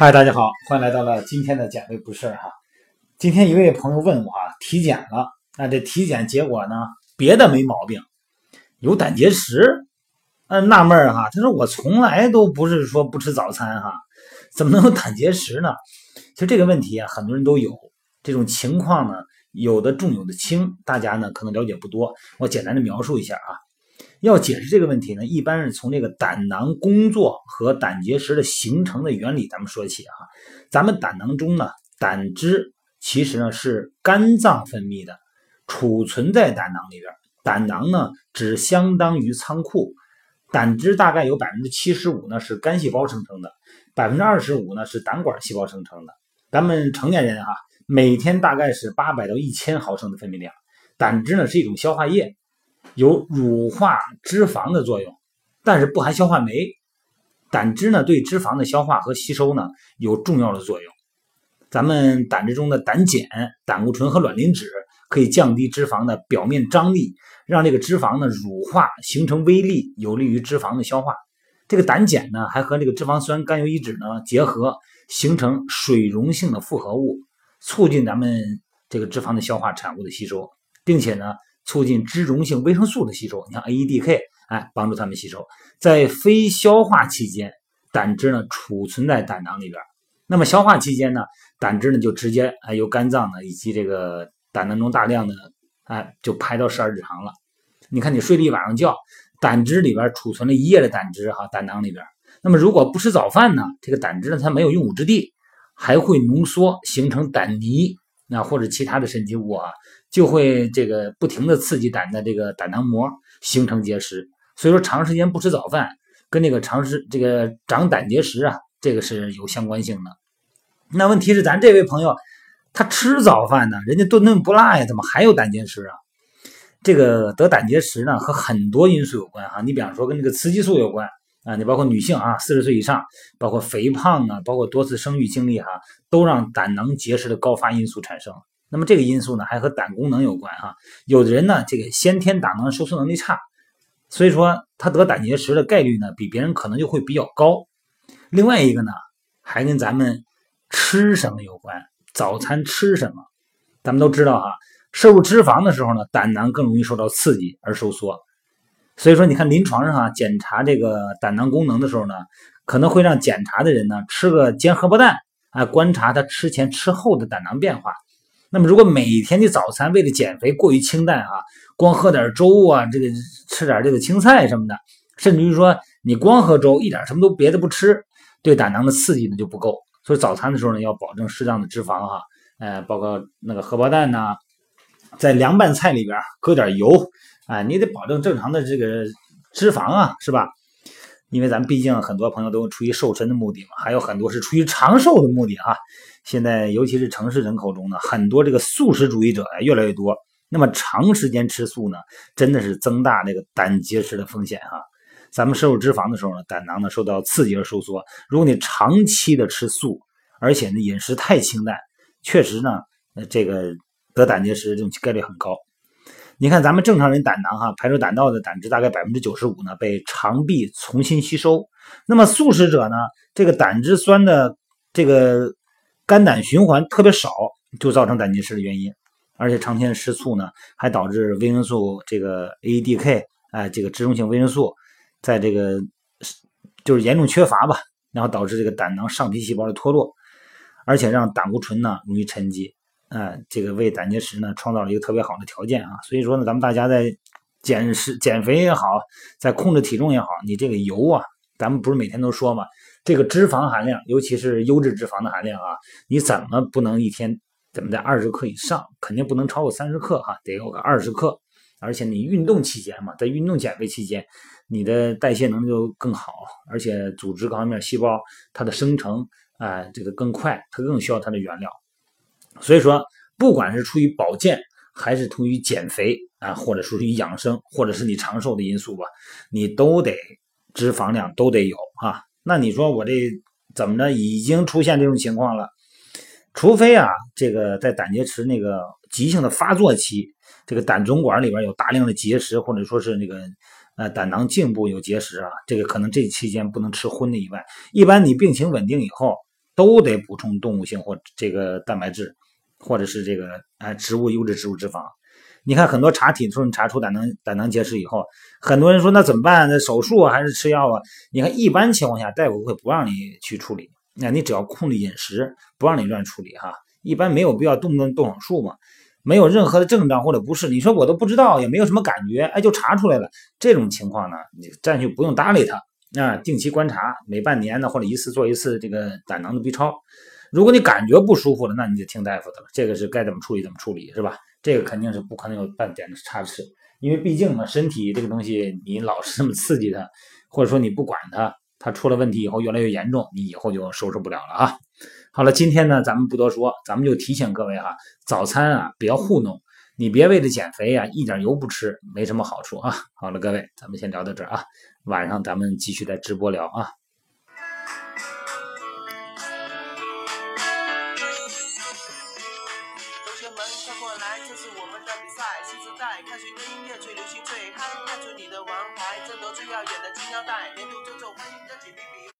嗨，大家好，欢迎来到了今天的减肥不是哈。今天一位朋友问我啊，体检了，那这体检结果呢，别的没毛病，有胆结石。嗯，纳闷儿哈，他说我从来都不是说不吃早餐哈，怎么能有胆结石呢？其实这个问题啊，很多人都有这种情况呢，有的重有的轻，大家呢可能了解不多，我简单的描述一下啊。要解释这个问题呢，一般是从这个胆囊工作和胆结石的形成的原理咱们说起啊。咱们胆囊中呢，胆汁其实呢是肝脏分泌的，储存在胆囊里边。胆囊呢只相当于仓库，胆汁大概有百分之七十五呢是肝细胞生成的，百分之二十五呢是胆管细胞生成的。咱们成年人哈，每天大概是八百到一千毫升的分泌量。胆汁呢是一种消化液。有乳化脂肪的作用，但是不含消化酶。胆汁呢，对脂肪的消化和吸收呢有重要的作用。咱们胆汁中的胆碱、胆固醇和卵磷脂可以降低脂肪的表面张力，让这个脂肪呢乳化形成微粒，有利于脂肪的消化。这个胆碱呢还和这个脂肪酸甘油酯酯呢结合，形成水溶性的复合物，促进咱们这个脂肪的消化产物的吸收，并且呢。促进脂溶性维生素的吸收，你像 AEDK，哎，帮助它们吸收。在非消化期间，胆汁呢储存在胆囊里边。那么消化期间呢，胆汁呢就直接哎由肝脏呢以及这个胆囊中大量的哎就排到十二指肠了。你看你睡了一晚上觉，胆汁里边储存了一夜的胆汁哈，胆囊里边。那么如果不吃早饭呢，这个胆汁呢它没有用武之地，还会浓缩形成胆泥。那或者其他的神奇物啊，就会这个不停的刺激胆的这个胆囊膜，形成结石。所以说，长时间不吃早饭，跟这个长时这个长胆结石啊，这个是有相关性的。那问题是，咱这位朋友他吃早饭呢，人家顿顿不落呀，怎么还有胆结石啊？这个得胆结石呢，和很多因素有关哈。你比方说跟这个雌激素有关。啊，你包括女性啊，四十岁以上，包括肥胖啊，包括多次生育经历哈，都让胆囊结石的高发因素产生。那么这个因素呢，还和胆功能有关哈。有的人呢，这个先天胆囊收缩能力差，所以说他得胆结石的概率呢，比别人可能就会比较高。另外一个呢，还跟咱们吃什么有关，早餐吃什么。咱们都知道哈，摄入脂肪的时候呢，胆囊更容易受到刺激而收缩。所以说，你看临床上啊，检查这个胆囊功能的时候呢，可能会让检查的人呢吃个煎荷包蛋啊，观察他吃前吃后的胆囊变化。那么，如果每天的早餐为了减肥过于清淡啊，光喝点粥啊，这个吃点这个青菜什么的，甚至于说你光喝粥，一点什么都别的不吃，对胆囊的刺激呢就不够。所以早餐的时候呢，要保证适当的脂肪哈，呃，包括那个荷包蛋呐，在凉拌菜里边搁点油。啊，你得保证正常的这个脂肪啊，是吧？因为咱们毕竟很多朋友都出于瘦身的目的嘛，还有很多是出于长寿的目的啊。现在尤其是城市人口中呢，很多这个素食主义者呀越来越多。那么长时间吃素呢，真的是增大这个胆结石的风险哈。咱们摄入脂肪的时候呢，胆囊呢受到刺激而收缩。如果你长期的吃素，而且呢饮食太清淡，确实呢，这个得胆结石这种概率很高。你看，咱们正常人胆囊哈排出胆道的胆汁大概百分之九十五呢被肠壁重新吸收。那么素食者呢，这个胆汁酸的这个肝胆循环特别少，就造成胆结石的原因。而且长天吃醋呢，还导致维生素这个 A、D、K，哎这个脂溶性维生素在这个就是严重缺乏吧，然后导致这个胆囊上皮细胞的脱落，而且让胆固醇呢容易沉积。嗯，这个为胆结石呢创造了一个特别好的条件啊，所以说呢，咱们大家在减食、减肥也好，在控制体重也好，你这个油啊，咱们不是每天都说嘛，这个脂肪含量，尤其是优质脂肪的含量啊，你怎么不能一天怎么在二十克以上，肯定不能超过三十克哈，得有个二十克，而且你运动期间嘛，在运动减肥期间，你的代谢能力就更好，而且组织各方面细胞它的生成啊，这个更快，它更需要它的原料。所以说，不管是出于保健，还是出于减肥啊，或者出于养生，或者是你长寿的因素吧，你都得脂肪量都得有啊。那你说我这怎么着已经出现这种情况了？除非啊，这个在胆结石那个急性的发作期，这个胆总管里边有大量的结石，或者说是那个呃胆囊颈部有结石啊，这个可能这期间不能吃荤的以外，一般你病情稳定以后。都得补充动物性或这个蛋白质，或者是这个啊植物优质植物脂肪。你看很多查体说你查出胆囊胆囊结石以后，很多人说那怎么办？那手术还是吃药啊？你看一般情况下，大夫会不让你去处理，那你只要控制饮食，不让你乱处理哈。一般没有必要动不动动手术嘛。没有任何的症状或者不适，你说我都不知道，也没有什么感觉，哎，就查出来了。这种情况呢，你暂时不用搭理他那，定期观察，每半年呢或者一次做一次这个胆囊的 B 超。如果你感觉不舒服了，那你就听大夫的了。这个是该怎么处理怎么处理，是吧？这个肯定是不可能有半点的差池，因为毕竟嘛，身体这个东西，你老是这么刺激它，或者说你不管它，它出了问题以后越来越严重，你以后就收拾不了了啊。好了，今天呢，咱们不多说，咱们就提醒各位哈，早餐啊，不要糊弄，你别为了减肥啊，一点油不吃，没什么好处啊。好了，各位，咱们先聊到这啊，晚上咱们继续在直播聊啊。同学们快过来，这是我们的比赛，新时代，看谁的音乐最流行最嗨，看出你的王牌，争夺最耀眼的金腰带，年度周周欢迎的几比比。